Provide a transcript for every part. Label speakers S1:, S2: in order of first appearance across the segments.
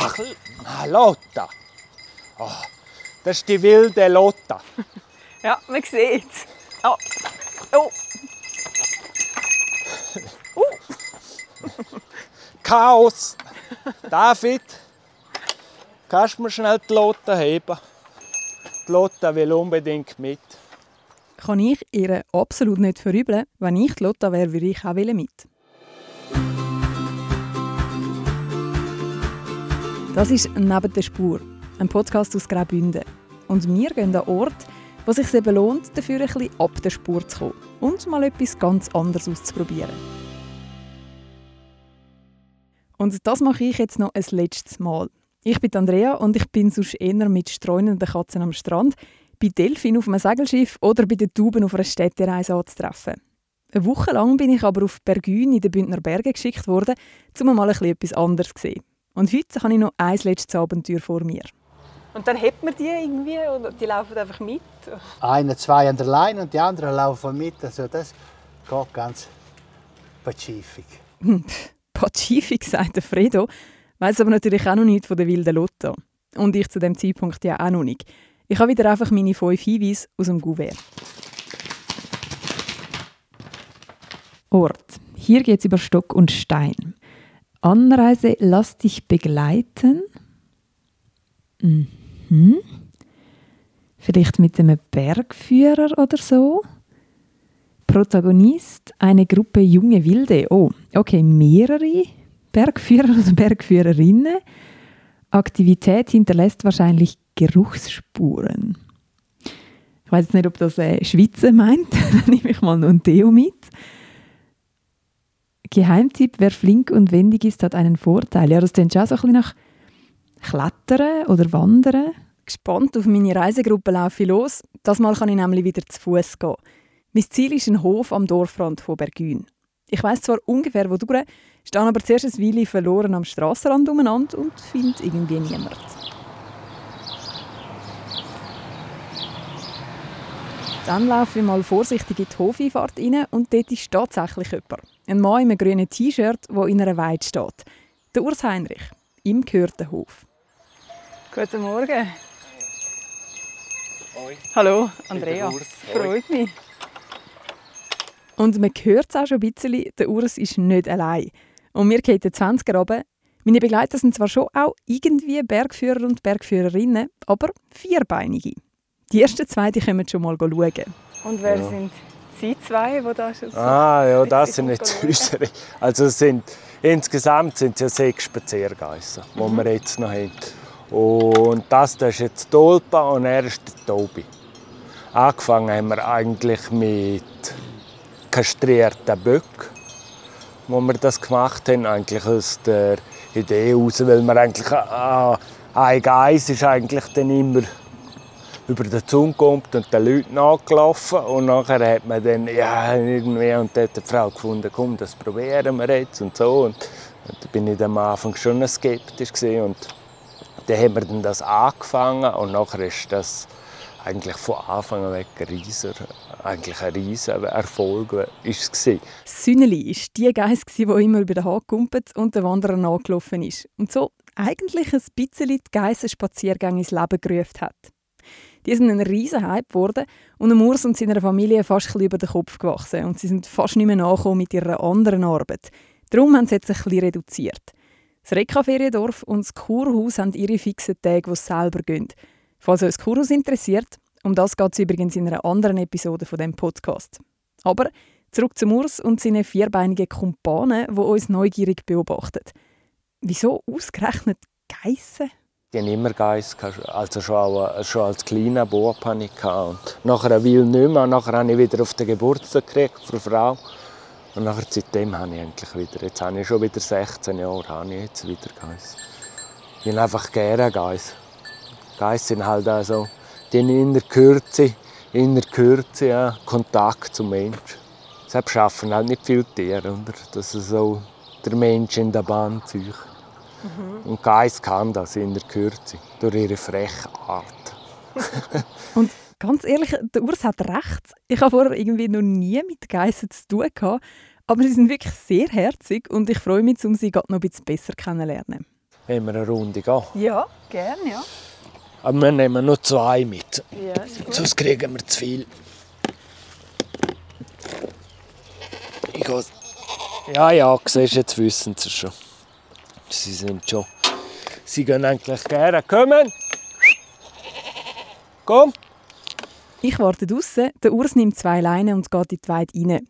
S1: Ach, Lotta. Oh, das ist die wilde Lotta.
S2: Ja, man sieht es. Oh. Oh.
S1: Chaos. David, kannst du mir schnell die Lotta heben? Die Lotta will unbedingt mit.
S2: Kann ich ihr absolut nicht verübeln. Wenn ich die Lotta wäre, würde ich auch mit. Das ist «Neben der Spur», ein Podcast aus Graubünden. Und wir gehen an Ort, wo es sich eben lohnt, dafür ein bisschen ab der Spur zu kommen und mal etwas ganz anderes auszuprobieren. Und das mache ich jetzt noch ein letztes Mal. Ich bin Andrea und ich bin sonst eher mit streunenden Katzen am Strand, bei Delfin auf einem Segelschiff oder bei den Tauben auf einer Städtereise anzutreffen. Eine Woche lang bin ich aber auf Bergün in den Bündner Bergen geschickt worden, um mal etwas anderes zu sehen. Und heute habe ich noch ein letztes Abenteuer vor mir. Und dann hebt man die irgendwie oder die laufen einfach mit?
S3: Eine, zwei an der Leine und die anderen laufen mit. Also das geht ganz pazifik.
S2: Pazifik, sagt der Fredo, weiß aber natürlich auch noch nichts von der wilden Lotta. Und ich zu dem Zeitpunkt ja auch noch nicht. Ich habe wieder einfach meine fünf Hinweise aus dem Gouverne. Ort. Hier geht es über Stock und Stein. Anreise lass dich begleiten. Mhm. Vielleicht mit einem Bergführer oder so. Protagonist eine Gruppe junge Wilde. Oh, okay, mehrere Bergführer oder Bergführerinnen. Aktivität hinterlässt wahrscheinlich Geruchsspuren. Ich weiß nicht, ob das äh, Schweizer meint. Dann nehme ich mal noch ein Deo mit. Geheimtipp, wer flink und wendig ist, hat einen Vorteil. Ja, das klingt schon so ein bisschen nach Klettern oder Wandern. Gespannt auf meine Reisegruppe laufe ich los. Das Mal kann ich nämlich wieder zu Fuß gehen. Mein Ziel ist ein Hof am Dorfrand von Bergün. Ich weiß zwar ungefähr, wo du stehe aber zuerst ein Weile verloren am Strassenrand umeinander und finde irgendwie niemand. Dann laufe ich mal vorsichtig in die Hofeinfahrt rein und dort ist tatsächlich jemand. Ein Mann in einem grünen T-Shirt, der in einer Weide steht. Der Urs Heinrich. Ihm gehört der Hof. Guten Morgen.
S1: Hoi.
S2: Hallo, Andrea. Freut mich. Und man hört es auch schon ein bisschen, der Urs ist nicht allein. Und wir gehen 20 runter. Meine Begleiter sind zwar schon auch irgendwie Bergführer und Bergführerinnen, aber vierbeinige. Die ersten zwei die können schon mal schauen. Und wer ja. sind Sie zwei, die da schon so
S1: Ah, ja, das sind jetzt unsere. Also sind, insgesamt sind es ja sechs Spaziergeissen, die mhm. wir jetzt noch haben. Und das, das ist jetzt Dolpa und er ist der Tobi. Angefangen haben wir eigentlich mit kastrierten Böcken, wo wir das gemacht haben, eigentlich aus der Idee heraus, weil wir eigentlich äh, ein Geiss ist eigentlich dann immer über den Zaun kommt und den Leuten nachgelaufen und nachher hat man dann ja irgendwie und dort die Frau gefunden, komm, das probieren wir jetzt und so und, und da bin ich am Anfang schon skeptisch gewesen. und dann haben wir dann das angefangen und nachher ist das eigentlich von Anfang an weg ein riesiger, eigentlich ein riesiger Erfolg ist es
S2: Sünneli war die Geist, die immer über den Haag kumpelt und den Wanderer nachgelaufen ist und so eigentlich ein bisschen die Geissenspaziergänge ins Leben gerufen hat. Die sind ein riesen Hype geworden und Urs und seiner Familie fast ein über den Kopf gewachsen und sie sind fast nicht mehr nachgekommen mit ihrer anderen Arbeit. Darum haben sie jetzt ein bisschen reduziert. Das Rekka-Feriendorf und das Kurhaus haben ihre fixen Tage, wo sie selber gehen. Falls euch das Kurhaus interessiert, um das geht es übrigens in einer anderen Episode von dem Podcast. Aber zurück zum Urs und seine vierbeinigen Kumpanen, die uns neugierig beobachten. Wieso ausgerechnet Geissen?
S1: Die haben immer Geiss, also schon, schon als kleiner Bub hatte ich. Und nachher will nicht mehr. Und nachher habe ich wieder auf den Geburtstag gekriegt von Frau. Und nachher seitdem habe ich eigentlich wieder, jetzt habe ich schon wieder 16 Jahre, habe ich jetzt wieder Geiss. Ich bin einfach gerne Geiss. Geiss sind halt auch so, die in der Kürze, in der Kürze ja, Kontakt zum Menschen. Deshalb schaffen halt nicht viele Tiere, oder? dass so der Mensch in der Bahn zieht. Mhm. Und Geiss kann das in der Kürze, durch ihre freche Art.
S2: und ganz ehrlich, der Urs hat recht. Ich habe vorher irgendwie noch nie mit Geissen zu tun gehabt, aber sie sind wirklich sehr herzig und ich freue mich, um sie gerade noch ein bisschen besser kennenzulernen.
S1: Wenn wir eine Runde gehen.
S2: Ja, gerne, ja.
S1: Aber wir nehmen nur zwei mit.
S2: Ja, ist gut.
S1: Sonst kriegen wir zu viel. Ich. Ja, ja, siehst du, jetzt wissen sie schon. Sie sind schon. Sie gehen eigentlich gerne. Kommen! Komm!
S2: Ich warte draussen, der Urs nimmt zwei Leinen und geht in die Weide rein.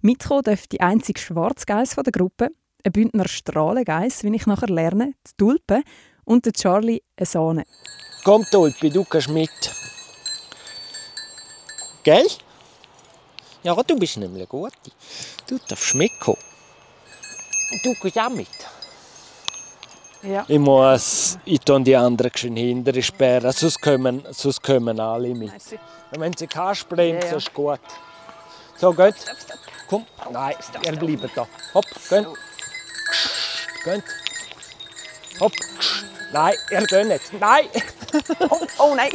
S2: Mitkommen darf die einzige Schwarzgeiss der Gruppe, ein Bündner Strahlengeiss, wie ich nachher lerne, die Tulpe und der Charlie eine Sahne.
S1: Komm, Tulpi, du kannst mit. Gell? Ja, du bist nämlich gute. Du darfst mitkommen. Du gehst auch mit.
S2: Ja.
S1: Ich muss ich tue die anderen schön hinter sperren, sonst kommen, sonst kommen alle mit. Und wenn sie kannst, bremsen,
S2: Ja, ja.
S1: ist gut. So, geht. Komm. Nein, ihr bleibt da. Hopp, geht. Geht. Hopp. Nein, ihr geht nicht. Nein!
S2: Oh nein!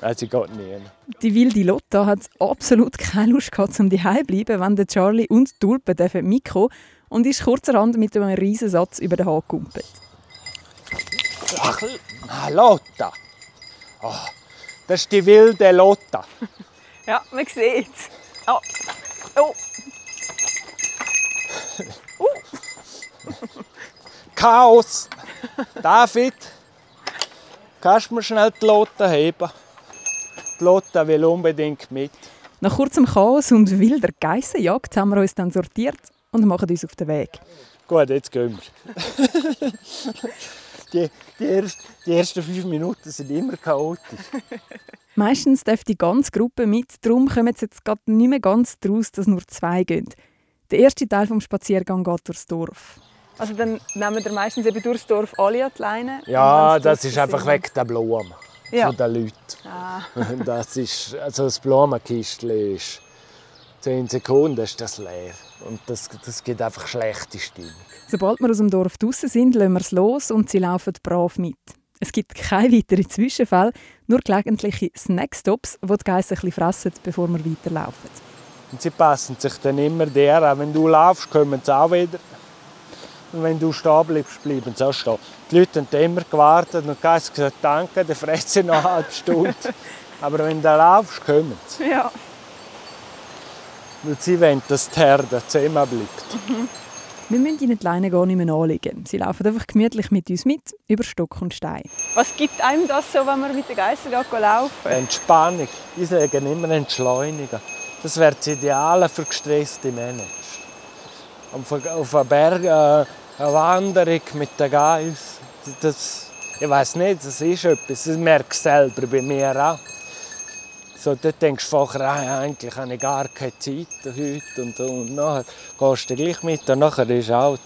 S1: Nein, sie geht nicht.
S2: Die wilde Lotta hat absolut keine Lust gehabt, um daheim zu bleiben, wenn der Charlie und die Tulpe dürfen mitkommen und ist kurzerhand mit einem riesen Satz über den Hahn gekumpelt.
S1: Ach, ah, Lotta. Oh, das ist die wilde Lotta.
S2: Ja, man sieht es. Oh. Oh.
S1: Chaos. David, kannst du mir schnell die Lotta heben? Die Lotta will unbedingt mit.
S2: Nach kurzem Chaos und wilder Geissenjagd haben wir uns dann sortiert und machen uns auf den Weg.
S1: Gut, jetzt gehen wir. die, die, erst, die ersten fünf Minuten sind immer chaotisch.
S2: Meistens darf die ganze Gruppe mit, darum kommen sie jetzt gerade nicht mehr ganz daraus, dass nur zwei gehen. Der erste Teil des Spaziergangs geht durchs Dorf. Also dann nehmen wir meistens eben durchs Dorf alle an die Leine.
S1: Ja, das ist einfach wegen der Blumen
S2: Ja.
S1: von den Leuten.
S2: Ah.
S1: Das ist, also das Blumenkistchen ist 10 Sekunden ist das leer. Und das, das gibt einfach schlechte Stimmung.
S2: Sobald wir aus dem Dorf draußen sind, lassen wir es los und sie laufen brav mit. Es gibt keine weiteren Zwischenfälle, nur gelegentliche Snackstops, wo die Geissen ein bisschen fressen, bevor wir weiterlaufen.
S1: Und sie passen sich dann immer der an. Wenn du laufst, kommen sie auch wieder. Und wenn du stehen bleibst, bleiben sie auch stehen. Die Leute haben dann immer gewartet und gesagt, gesagt danke, dann fressen sie noch eine halbe Stunde. Aber wenn du laufst, kommen sie.
S2: Ja.
S1: Weil sie wollen, dass die Herde zusammenbleibt.
S2: Wir müssen ihnen die Leine gar nicht mehr anlegen. Sie laufen einfach gemütlich mit uns mit, über Stock und Stein. Was gibt einem das so, wenn man mit den Geissen laufen?
S1: Entspannung. Ich sage immer entschleunigen. Das wäre das Ideale für gestresste Manager. Auf einem Berg äh, eine Wanderung mit den Geiss. Das, ich weiß nicht, das ist etwas. Das merke ich selber bei mir auch. So, dort denkst du vorher, ah, eigentlich habe ich gar keine Zeit heute und. Und nachher gehst du gleich mit und nachher ist auch...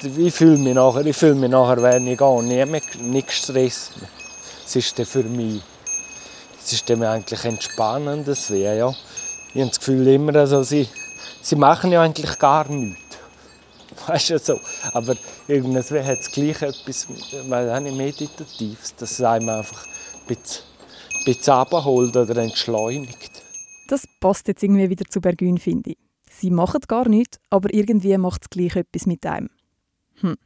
S1: Ich fühle mich nachher, ich fühle mich nachher, wenn ich gehe, nie mehr, nicht gestresst. Es ist dann für mich es ist dann eigentlich entspannend. Das wäre, ja. Ich habe das Gefühl immer, also sie, sie machen ja eigentlich gar nichts. Weißt du, so. Aber irgendwie hat es gleich etwas weil nicht Meditatives, dass es einem einfach ein bisschen, bisschen abholt oder entschleunigt.
S2: Das passt jetzt irgendwie wieder zu Bergün, finde ich. Sie machen gar nichts, aber irgendwie macht es gleich etwas mit einem. Hm.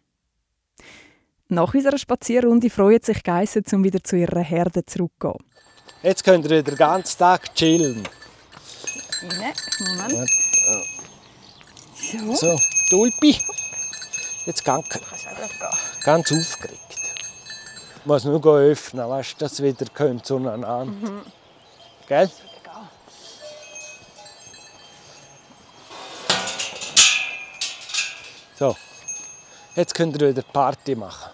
S2: Nach unserer Spazierrunde freuen sich Geissen, um wieder zu ihrer Herde zurückzugehen.
S1: Jetzt könnt ihr den ganzen Tag chillen.
S2: Rein. Moment. So.
S1: So, Tulpi. Jetzt ganz, ganz aufgeregt. Ich muss nur öffnen, weißt du, dass es wieder kommt zueinander. Gell? So, jetzt könnt ihr wieder Party machen.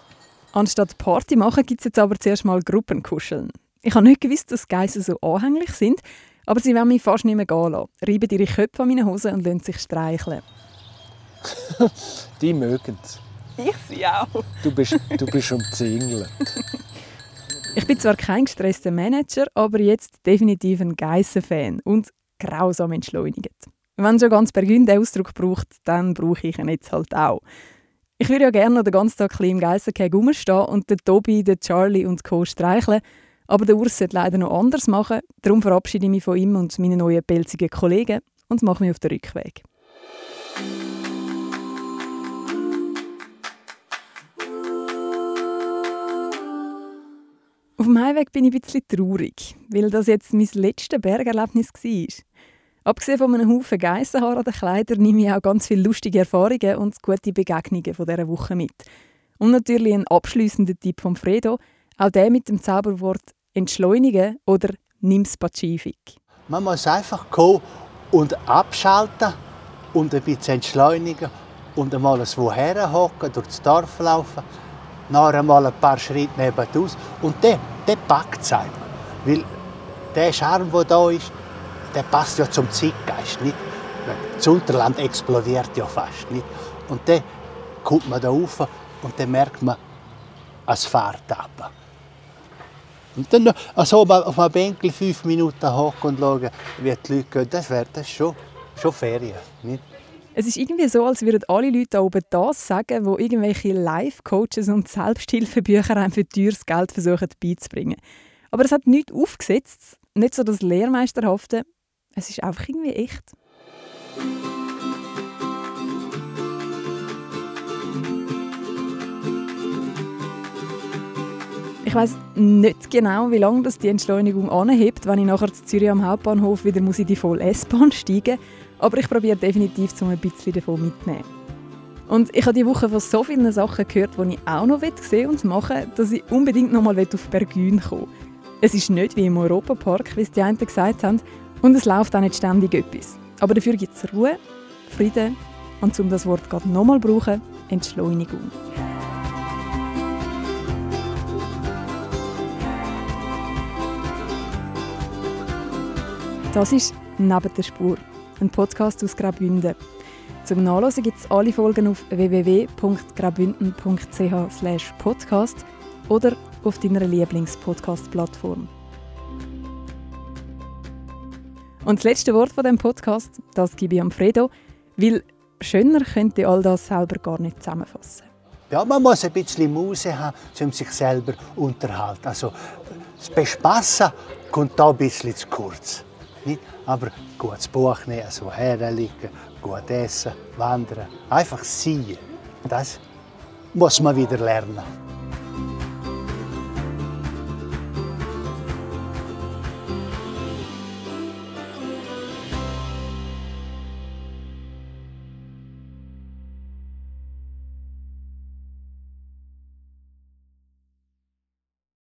S2: Anstatt Party machen, gibt es jetzt aber zuerst mal Gruppenkuscheln. Ich habe nicht gewusst, dass Geissen so anhänglich sind, aber sie wollen mich fast nicht mehr gehen lassen. Reiben ihre Köpfe an meine Hose und lassen sich streicheln.
S1: Die mögen es.
S2: Ich sie auch.
S1: Du bist, du bist umzingelt.
S2: Ich bin zwar kein gestresster Manager, aber jetzt definitiv ein Geissen-Fan und grausam entschleunigt. Wenn schon ganz Bergün den Ausdruck braucht, dann brauche ich ihn jetzt halt auch. Ich würde ja gerne noch den ganzen Tag im Geissenkäse rumstehen und den Tobi, den Charlie und Co. streicheln, aber der Urs sollte leider noch anders machen. Darum verabschiede ich mich von ihm und meinen neuen pelzigen Kollegen und mache mich auf den Rückweg. Auf dem Heimweg bin ich ein bisschen traurig, weil das jetzt mein letztes Bergerlebnis war. Abgesehen von einem Haufen Geissenhaar an den Kleidern nehme ich auch ganz viele lustige Erfahrungen und gute Begegnungen von dieser Woche mit. Und natürlich ein abschließender Tipp von Fredo, auch der mit dem Zauberwort entschleunigen oder nimm's pazifik.
S3: Man muss einfach kommen und abschalten und ein bisschen entschleunigen und einmal ein Woher hocken, durchs Dorf laufen, nachher einmal ein paar Schritte nebenaus und der, der packt es einem. Weil der Charme, der da ist, der passt ja zum Zeitgeist. Nicht? Das Unterland explodiert ja fast. Nicht? Und dann kommt man da rauf und dann merkt man, es fährt ab. Und dann also auf einem Bänkel fünf Minuten hocken und schauen, wie die Leute gehen, das wäre das schon, schon Ferien. Nicht?
S2: Es ist irgendwie so, als würden alle Leute da oben das sagen, wo irgendwelche Life-Coaches und Selbsthilfebücher einem für teures Geld versuchen beizubringen. Aber es hat nichts aufgesetzt, nicht so das Lehrmeisterhafte, es ist einfach irgendwie echt. Ich weiß nicht genau, wie lange das die Entschleunigung anhebt, wenn ich nachher zu Zürich am Hauptbahnhof wieder muss in die volle S-Bahn steigen muss. Aber ich probiere definitiv, um ein bisschen davon mitzunehmen. Und ich habe diese Woche von so vielen Sachen gehört, die ich auch noch sehen und machen will, dass ich unbedingt noch mal auf Bergün kommen Es ist nicht wie im Europapark, wie es die einen gesagt haben, und es läuft auch nicht ständig etwas. Aber dafür gibt es Ruhe, Frieden und, um das Wort gerade nochmal zu brauchen, Entschleunigung. Das ist «Neben der Spur», ein Podcast aus Graubünden. Zum Nachlesen gibt es alle Folgen auf www.graubünden.ch podcast oder auf deiner Lieblings-Podcast-Plattform. Und das letzte Wort von dem Podcast, das gebe ich am Fredo, weil schöner könnte all das selber gar nicht zusammenfassen.
S3: Ja, man muss ein bisschen Muse haben, um sich selber unterhalten. Also, das Bespassen kommt da ein bisschen zu kurz. Nicht? Aber gutes Buch nehmen, so herliegen, gut essen, wandern, einfach sein. Das muss man wieder lernen.